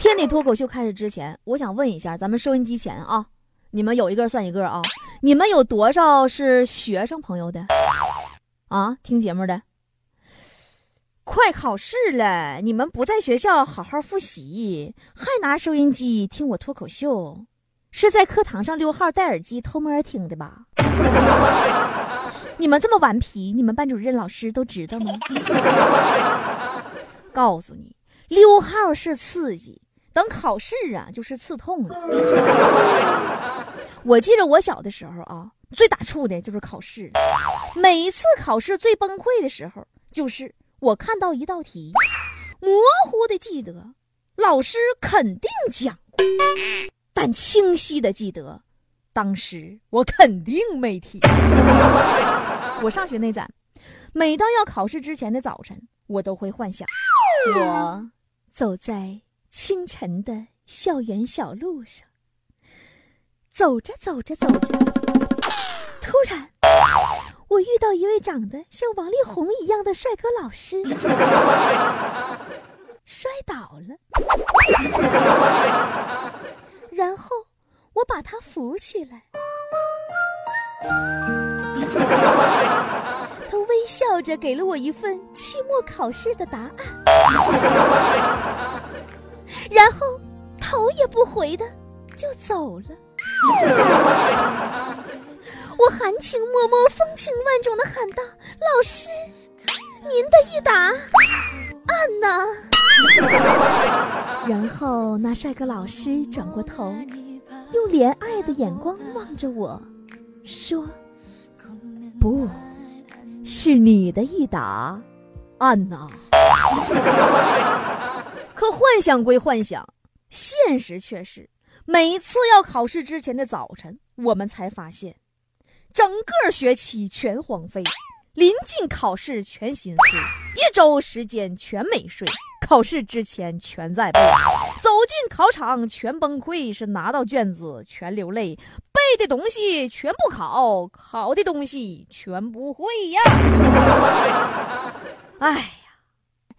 天的脱口秀开始之前，我想问一下咱们收音机前啊，你们有一个算一个啊，你们有多少是学生朋友的？啊，听节目的，快考试了，你们不在学校好好复习，还拿收音机听我脱口秀，是在课堂上溜号戴耳机偷摸听的吧？你们这么顽皮，你们班主任老师都知道吗？告诉你，溜号是刺激，等考试啊就是刺痛了。我记得我小的时候啊。最打怵的就是考试，每一次考试最崩溃的时候，就是我看到一道题，模糊的记得老师肯定讲过，但清晰的记得当时我肯定没听。我上学那阵，每到要考试之前的早晨，我都会幻想，我走在清晨的校园小路上，走着走着走着。突然，我遇到一位长得像王力宏一样的帅哥老师，摔倒了，然后我把他扶起来，他微笑着给了我一份期末考试的答案，然后头也不回的就走了。我含情脉脉、风情万种的喊道：“老师，您的一答案呢？”然后那帅哥老师转过头，用怜爱的眼光望着我，说：“不是你的一答案呐。”可幻想归幻想，现实却是，每次要考试之前的早晨，我们才发现。整个学期全荒废，临近考试全心碎，一周时间全没睡，考试之前全在背，走进考场全崩溃，是拿到卷子全流泪，背的东西全部考，考的东西全不会呀！哎，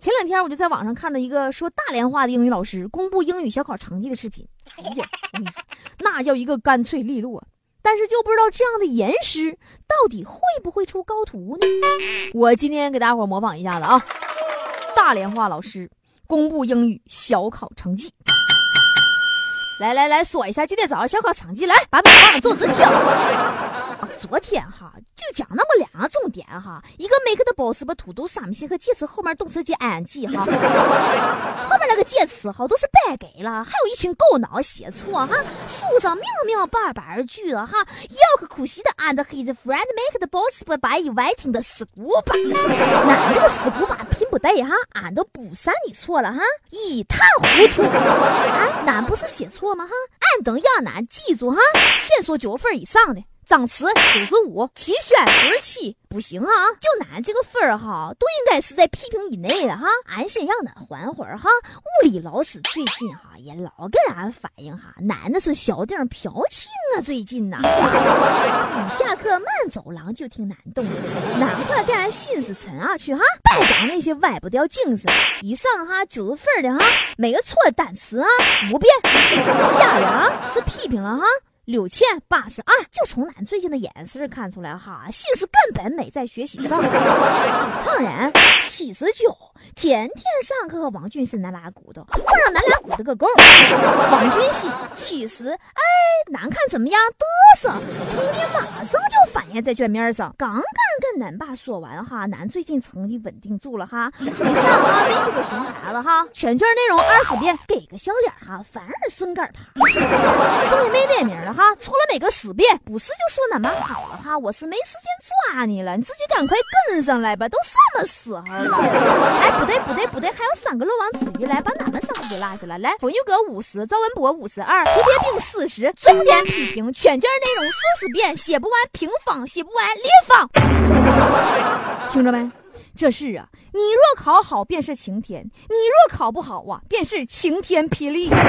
前两天我就在网上看到一个说大连话的英语老师公布英语小考成绩的视频，哎呀，我跟你说，那叫一个干脆利落。但是就不知道这样的严师到底会不会出高徒呢？我今天给大伙模仿一下子啊，大连话老师公布英语小考成绩。来来来，说一下今天早上小考成绩，来把笔放坐直。昨天哈就讲那么两个重点哈，一个 make the boss 把 to do something 和介词后面动词接 ing 哈，后面那个介词哈都是白给了，还有一群狗脑写错哈，书上明明白白句了哈，要可可惜的 and his friend make the boss 把白以外听的死古巴，那这个死古巴拼不对哈，俺都不算你错了哈，一塌糊涂，哎，俺不是写错吗哈，俺等让俺记住哈，先说九分以上的。脏词九十五，齐宣九十七，不行啊！就俺这个分儿哈，都应该是在批评以内的哈。俺先让俺缓会儿哈。物理老师最近哈也老跟俺反映哈，俺那是小丁嫖情啊，最近呐。一下课慢走廊就听俺动静，难怪给俺心思沉下去哈。别讲那些歪不掉精神。以上哈九十分的哈，每个错的单词啊五遍。下人啊是批评了哈。六千八十二，就从俺最近的眼神看出来哈，心思根本没在学习上。苏常人七十九，天天上课和王俊是那拉骨头，我让咱俩骨头个够。王俊熙七十，哎，难看怎么样？嘚瑟，成绩马上就反映在卷面上。刚刚跟恁爸说完哈，俺最近成绩稳定住了哈，没上啊，真是个哈。全卷内容二十遍，给个笑脸哈，反而顺杆爬。所以没点名了。哈，错了每个十遍，不是就说那么好了哈，我是没时间抓你了，你自己赶快跟上来吧，都什么时候了？哎，不对不对不对，还有三个漏网之鱼来把俺们三个给落下了。来，冯玉阁五十，赵文博五十二，胡铁兵四十，重点批评全卷内容四十遍，写不完平方，写不完立方。听着没？这是啊，你若考好便是晴天，你若考不好啊，便是晴天霹雳。哎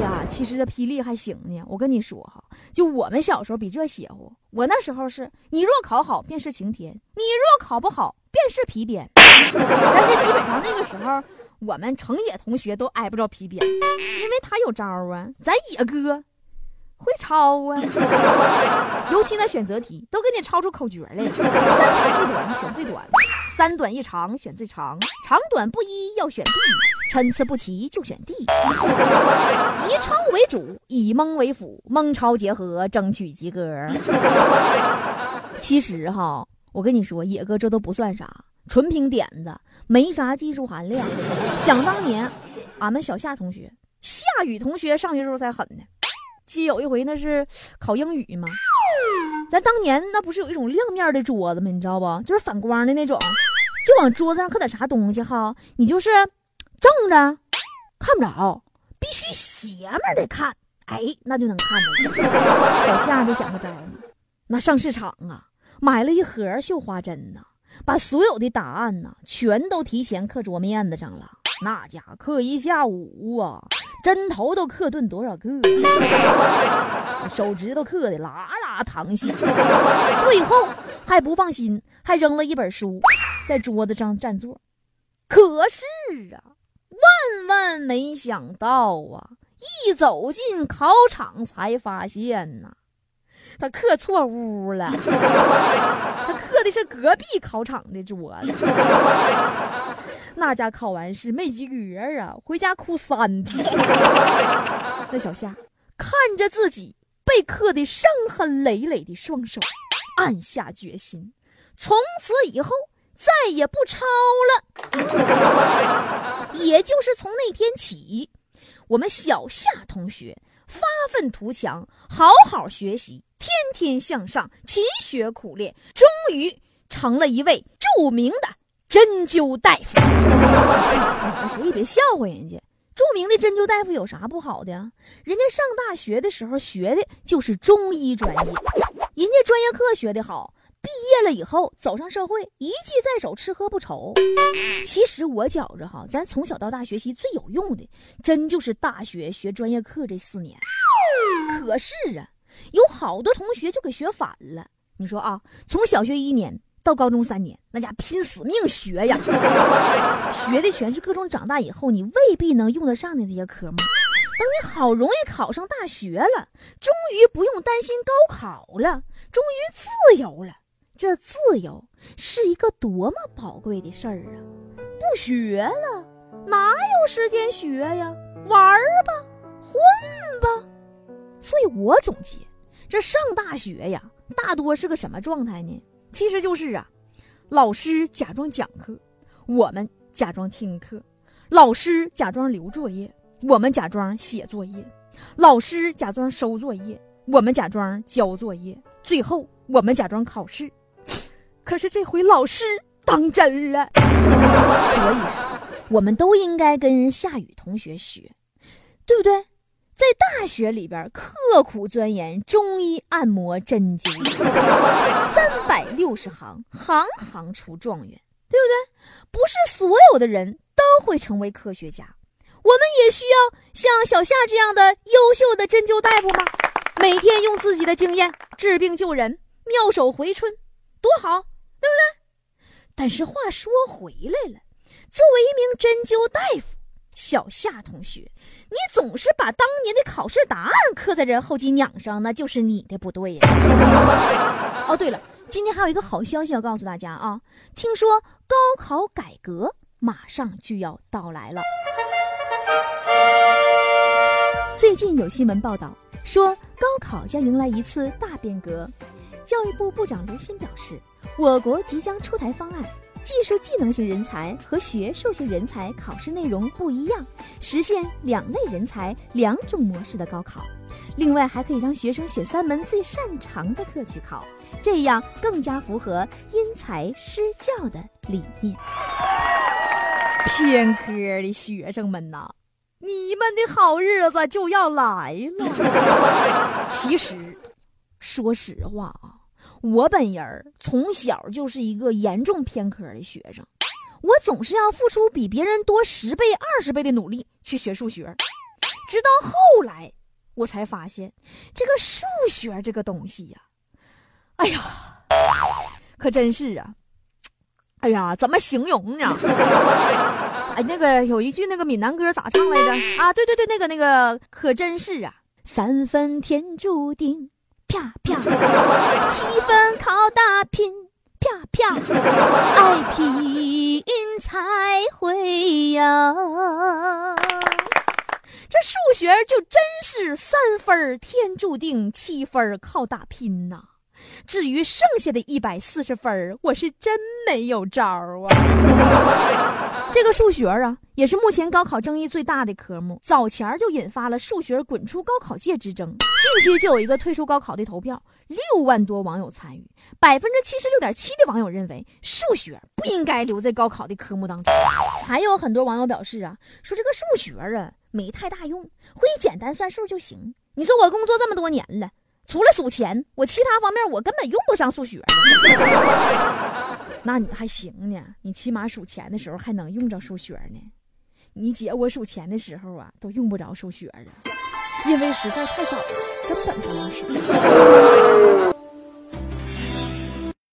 呀，其实这霹雳还行呢。我跟你说哈，就我们小时候比这邪乎。我那时候是，你若考好便是晴天，你若考不好便是皮鞭。但是基本上那个时候，我们城野同学都挨不着皮鞭，因为他有招啊。咱野哥会抄啊，尤其那选择题都给你抄出口诀来了。三长一短选最短，三短一长选最长，长短不一要选 B。参差不齐就选 D，以抄为主，以蒙为辅，蒙抄结合，争取及格。其实哈，我跟你说，野哥这都不算啥，纯凭点子，没啥技术含量。想当年，俺们小夏同学、夏雨同学上学时候才狠呢。记有一回那是考英语嘛，咱当年那不是有一种亮面的桌子吗？你知道不？就是反光的那种，就往桌子上刻点啥东西哈，你就是。正着看不着，必须斜面的看，哎，那就能看着。小夏就想个招，那上市场啊，买了一盒绣花针呐，把所有的答案呐全都提前刻桌面子上了。那家伙刻一下午啊，针头都刻钝多少个，手指头刻的啦啦淌血。最后还不放心，还扔了一本书在桌子上占座。可是啊。万万没想到啊！一走进考场才发现呐，他刻错屋了。他刻的是隔壁考场的桌子。那家考完试没及格啊，回家哭三天。那小夏看着自己被刻的伤痕累累的双手，暗下决心，从此以后。再也不抄了，也就是从那天起，我们小夏同学发愤图强，好好学习，天天向上，勤学苦练，终于成了一位著名的针灸大夫。你们谁也别笑话人家，著名的针灸大夫有啥不好的？人家上大学的时候学的就是中医专业，人家专业课学的好。毕业了以后，走上社会，一技在手，吃喝不愁。其实我觉着哈，咱从小到大学习最有用的，真就是大学学专业课这四年。可是啊，有好多同学就给学反了。你说啊，从小学一年到高中三年，那家拼死命学呀，学的全是各种长大以后你未必能用得上的那些科目。等你好容易考上大学了，终于不用担心高考了，终于自由了。这自由是一个多么宝贵的事儿啊！不学了，哪有时间学呀？玩儿吧，混吧。所以我总结，这上大学呀，大多是个什么状态呢？其实就是啊，老师假装讲课，我们假装听课；老师假装留作业，我们假装写作业；老师假装收作业，我们假装交作业。最后，我们假装考试。可是这回老师当真了，所以说我们都应该跟夏雨同学学，对不对？在大学里边刻苦钻研中医按摩针灸，三百六十行，行行出状元，对不对？不是所有的人都会成为科学家，我们也需要像小夏这样的优秀的针灸大夫吗？每天用自己的经验治病救人，妙手回春，多好！对不对？但是话说回来了，作为一名针灸大夫，小夏同学，你总是把当年的考试答案刻在这后脊梁上，那就是你的不对呀。哦，对了，今天还有一个好消息要告诉大家啊！听说高考改革马上就要到来了。最近有新闻报道说，高考将迎来一次大变革。教育部部长刘鑫表示。我国即将出台方案，技术技能型人才和学术型人才考试内容不一样，实现两类人才两种模式的高考。另外，还可以让学生选三门最擅长的课去考，这样更加符合因材施教的理念。偏科的学生们呐，你们的好日子就要来了。其实，说实话啊，我本人从小就是一个严重偏科的学生，我总是要付出比别人多十倍、二十倍的努力去学数学，直到后来我才发现，这个数学这个东西呀，哎呀，可真是啊。哎呀，怎么形容呢？哎，那个有一句那个闽南歌咋唱来着？啊，对对对，那个那个可真是啊！三分天注定，啪啪；七分靠打拼，啪啪；爱拼才会赢。这数学就真是三分天注定，七分靠打拼呐。至于剩下的一百四十分我是真没有招啊！这个数学啊，也是目前高考争议最大的科目，早前就引发了数学滚出高考界之争。近期就有一个退出高考的投票，六万多网友参与，百分之七十六点七的网友认为数学不应该留在高考的科目当中。还有很多网友表示啊，说这个数学啊没太大用，会简单算数就行。你说我工作这么多年了。除了数钱，我其他方面我根本用不上数学。那你还行呢，你起码数钱的时候还能用着数学呢。你姐我数钱的时候啊，都用不着数学了，因为实在太少了，根本不能数。